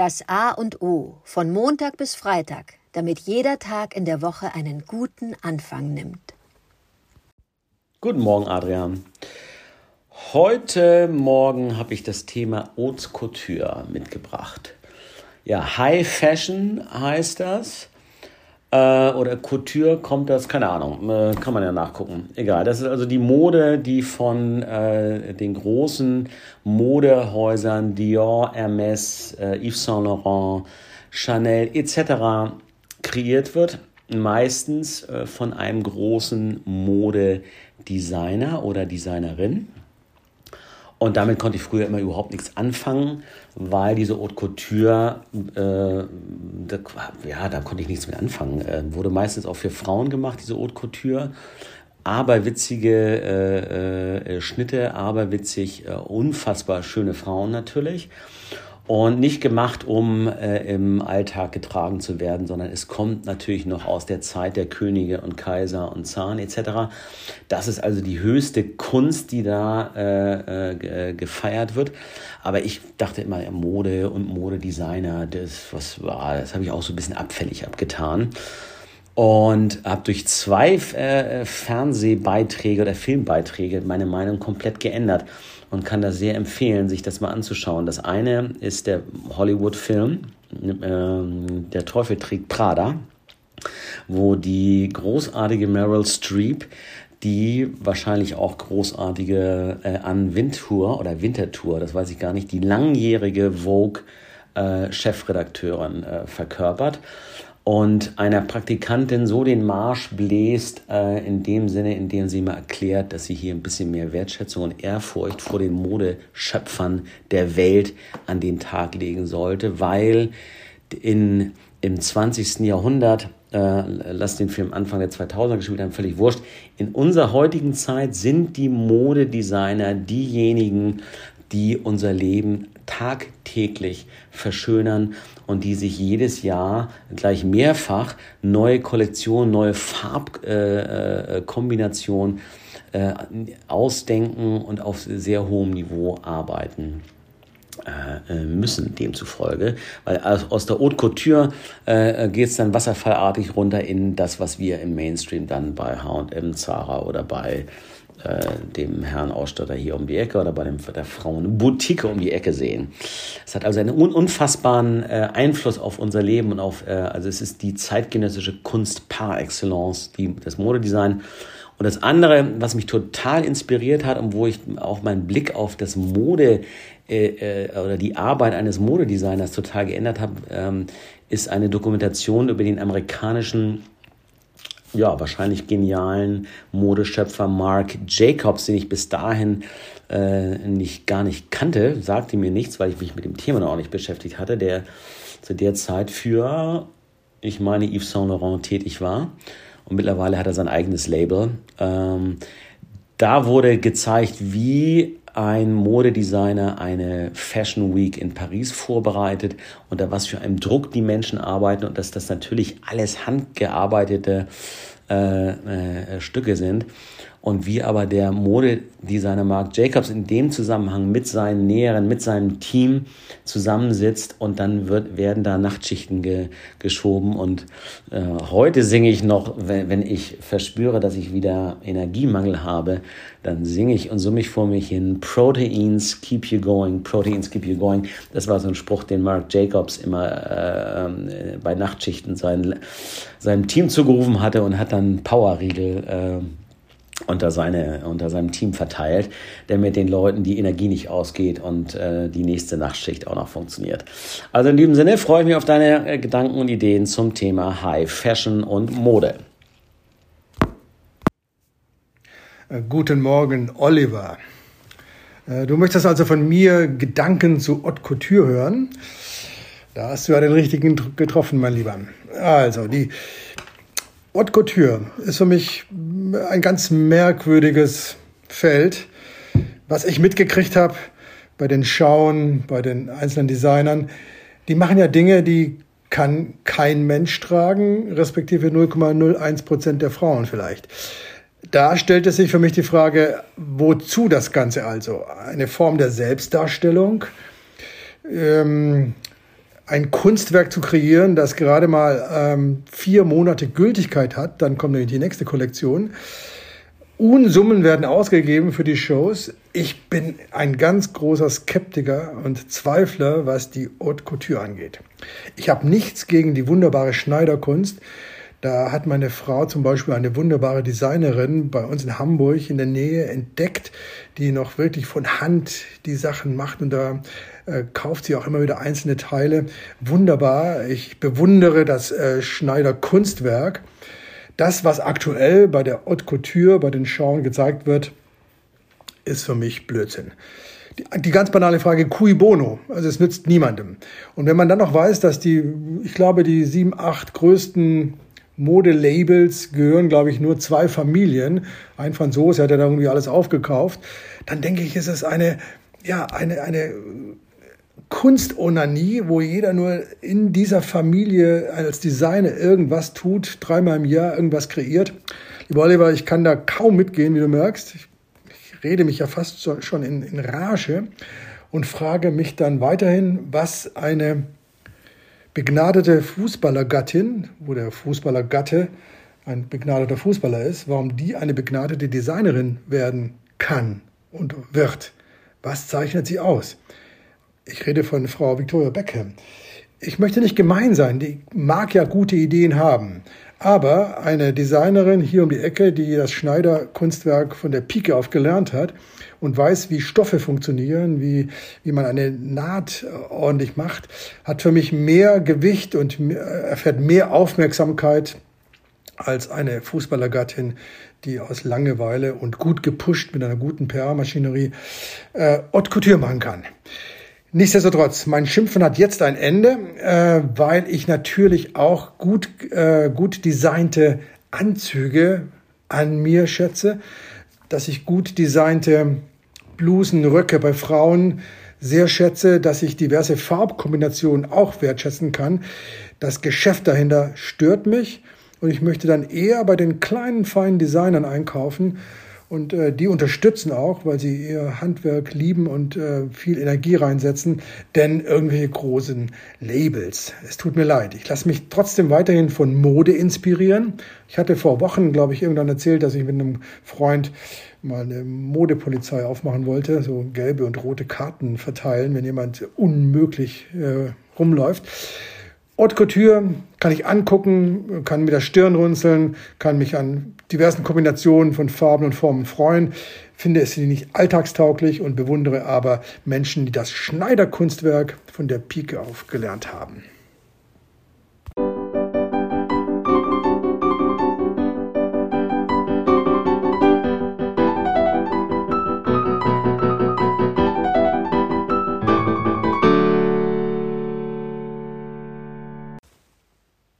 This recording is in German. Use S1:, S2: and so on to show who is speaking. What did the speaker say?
S1: Das A und O von Montag bis Freitag, damit jeder Tag in der Woche einen guten Anfang nimmt.
S2: Guten Morgen, Adrian. Heute Morgen habe ich das Thema Haute Couture mitgebracht. Ja, High Fashion heißt das. Äh, oder Couture kommt das, keine Ahnung, äh, kann man ja nachgucken. Egal, das ist also die Mode, die von äh, den großen Modehäusern Dior, Hermes, äh, Yves Saint Laurent, Chanel etc. kreiert wird. Meistens von einem großen Modedesigner oder Designerin. Und damit konnte ich früher immer überhaupt nichts anfangen, weil diese Haute Couture, äh, ja, da konnte ich nichts mit anfangen. Äh, wurde meistens auch für Frauen gemacht, diese Haute Couture. Aberwitzige äh, äh, Schnitte, aberwitzig, äh, unfassbar schöne Frauen natürlich und nicht gemacht, um äh, im Alltag getragen zu werden, sondern es kommt natürlich noch aus der Zeit der Könige und Kaiser und Zahn etc. Das ist also die höchste Kunst, die da äh, äh, gefeiert wird. Aber ich dachte immer, Mode und Modedesigner, das was war, das habe ich auch so ein bisschen abfällig abgetan und habe durch zwei äh, Fernsehbeiträge oder Filmbeiträge meine Meinung komplett geändert und kann das sehr empfehlen, sich das mal anzuschauen. Das eine ist der Hollywood-Film, äh, Der Teufel trägt Prada, wo die großartige Meryl Streep die wahrscheinlich auch großartige äh, Ann Wintour oder Wintertour, das weiß ich gar nicht, die langjährige Vogue äh, Chefredakteurin äh, verkörpert und einer Praktikantin so den Marsch bläst, äh, in dem Sinne, in dem sie mal erklärt, dass sie hier ein bisschen mehr Wertschätzung und Ehrfurcht vor den Modeschöpfern der Welt an den Tag legen sollte, weil in, im 20. Jahrhundert, äh, lass den Film Anfang der 2000er gespielt haben, völlig wurscht, in unserer heutigen Zeit sind die Modedesigner diejenigen, die unser Leben tagtäglich verschönern und die sich jedes Jahr gleich mehrfach neue Kollektionen, neue Farbkombinationen äh, äh, ausdenken und auf sehr hohem Niveau arbeiten äh, äh, müssen demzufolge, weil aus der Haute Couture äh, geht es dann wasserfallartig runter in das, was wir im Mainstream dann bei H&M, Zara oder bei äh, dem Herrn Ausstatter hier um die Ecke oder bei dem, der Frau eine Boutique um die Ecke sehen. Es hat also einen unfassbaren äh, Einfluss auf unser Leben und auf, äh, also es ist die zeitgenössische Kunst par excellence, die, das Modedesign. Und das andere, was mich total inspiriert hat und wo ich auch meinen Blick auf das Mode äh, äh, oder die Arbeit eines Modedesigners total geändert habe, ähm, ist eine Dokumentation über den amerikanischen ja, wahrscheinlich genialen Modeschöpfer Mark Jacobs, den ich bis dahin äh, nicht, gar nicht kannte, sagte mir nichts, weil ich mich mit dem Thema noch nicht beschäftigt hatte, der zu der Zeit für, ich meine, Yves Saint Laurent tätig war. Und mittlerweile hat er sein eigenes Label. Ähm, da wurde gezeigt, wie ein Modedesigner eine Fashion Week in Paris vorbereitet, unter was für einem Druck die Menschen arbeiten und dass das natürlich alles handgearbeitete äh, äh, Stücke sind und wie aber der Modedesigner Marc Jacobs in dem Zusammenhang mit seinen Näheren, mit seinem Team zusammensitzt und dann wird, werden da Nachtschichten ge, geschoben und äh, heute singe ich noch, wenn, wenn ich verspüre, dass ich wieder Energiemangel habe, dann singe ich und summe ich vor mich hin, Proteins keep you going, Proteins keep you going. Das war so ein Spruch, den Marc Jacobs immer äh, äh, bei Nachtschichten sein, seinem Team zugerufen hatte und hat dann Powerriegel äh, unter, seine, unter seinem Team verteilt, damit den Leuten die Energie nicht ausgeht und äh, die nächste Nachtschicht auch noch funktioniert. Also in diesem Sinne freue ich mich auf deine äh, Gedanken und Ideen zum Thema High Fashion und Mode.
S3: Äh, guten Morgen, Oliver. Äh, du möchtest also von mir Gedanken zu Haute Couture hören. Da hast du ja den richtigen getroffen, mein Lieber. Also, die Haute Couture ist für mich ein ganz merkwürdiges Feld, was ich mitgekriegt habe bei den Schauen, bei den einzelnen Designern. Die machen ja Dinge, die kann kein Mensch tragen, respektive 0,01 Prozent der Frauen vielleicht. Da stellt es sich für mich die Frage, wozu das Ganze also? Eine Form der Selbstdarstellung? Ähm, ein Kunstwerk zu kreieren, das gerade mal ähm, vier Monate Gültigkeit hat. Dann kommt nämlich die nächste Kollektion. Unsummen werden ausgegeben für die Shows. Ich bin ein ganz großer Skeptiker und Zweifler, was die Haute Couture angeht. Ich habe nichts gegen die wunderbare Schneiderkunst. Da hat meine Frau zum Beispiel eine wunderbare Designerin bei uns in Hamburg in der Nähe entdeckt, die noch wirklich von Hand die Sachen macht und da äh, kauft sie auch immer wieder einzelne Teile. Wunderbar. Ich bewundere das äh, Schneider Kunstwerk. Das, was aktuell bei der Haute Couture, bei den Schauen gezeigt wird, ist für mich Blödsinn. Die, ganz banale Frage, cui bono? Also es nützt niemandem. Und wenn man dann noch weiß, dass die, ich glaube, die sieben, acht größten Modelabels gehören, glaube ich, nur zwei Familien. Ein Franzose hat ja da irgendwie alles aufgekauft. Dann denke ich, ist es eine, ja, eine, eine Kunstonanie, wo jeder nur in dieser Familie als Designer irgendwas tut, dreimal im Jahr irgendwas kreiert. Lieber Oliver, ich kann da kaum mitgehen, wie du merkst. Ich, ich rede mich ja fast schon in, in Rage und frage mich dann weiterhin, was eine begnadete Fußballergattin, wo der Fußballergatte ein begnadeter Fußballer ist, warum die eine begnadete Designerin werden kann und wird. Was zeichnet sie aus? Ich rede von Frau Victoria Beckham. Ich möchte nicht gemein sein, die mag ja gute Ideen haben. Aber eine Designerin hier um die Ecke, die das Schneider-Kunstwerk von der Pike auf gelernt hat und weiß, wie Stoffe funktionieren, wie, wie man eine Naht ordentlich macht, hat für mich mehr Gewicht und erfährt mehr Aufmerksamkeit als eine Fußballergattin, die aus Langeweile und gut gepusht mit einer guten PR-Maschinerie äh, Haute Couture machen kann. Nichtsdestotrotz, mein Schimpfen hat jetzt ein Ende, äh, weil ich natürlich auch gut, äh, gut designte Anzüge an mir schätze, dass ich gut designte Blusen, Röcke bei Frauen sehr schätze, dass ich diverse Farbkombinationen auch wertschätzen kann. Das Geschäft dahinter stört mich und ich möchte dann eher bei den kleinen, feinen Designern einkaufen, und äh, die unterstützen auch, weil sie ihr Handwerk lieben und äh, viel Energie reinsetzen, denn irgendwelche großen Labels. Es tut mir leid. Ich lasse mich trotzdem weiterhin von Mode inspirieren. Ich hatte vor Wochen, glaube ich, irgendwann erzählt, dass ich mit einem Freund mal eine Modepolizei aufmachen wollte, so gelbe und rote Karten verteilen, wenn jemand unmöglich äh, rumläuft. Haute Couture kann ich angucken, kann mit der Stirn runzeln, kann mich an diversen Kombinationen von Farben und Formen freuen, finde es nicht alltagstauglich und bewundere aber Menschen, die das Schneiderkunstwerk von der Pike auf gelernt haben.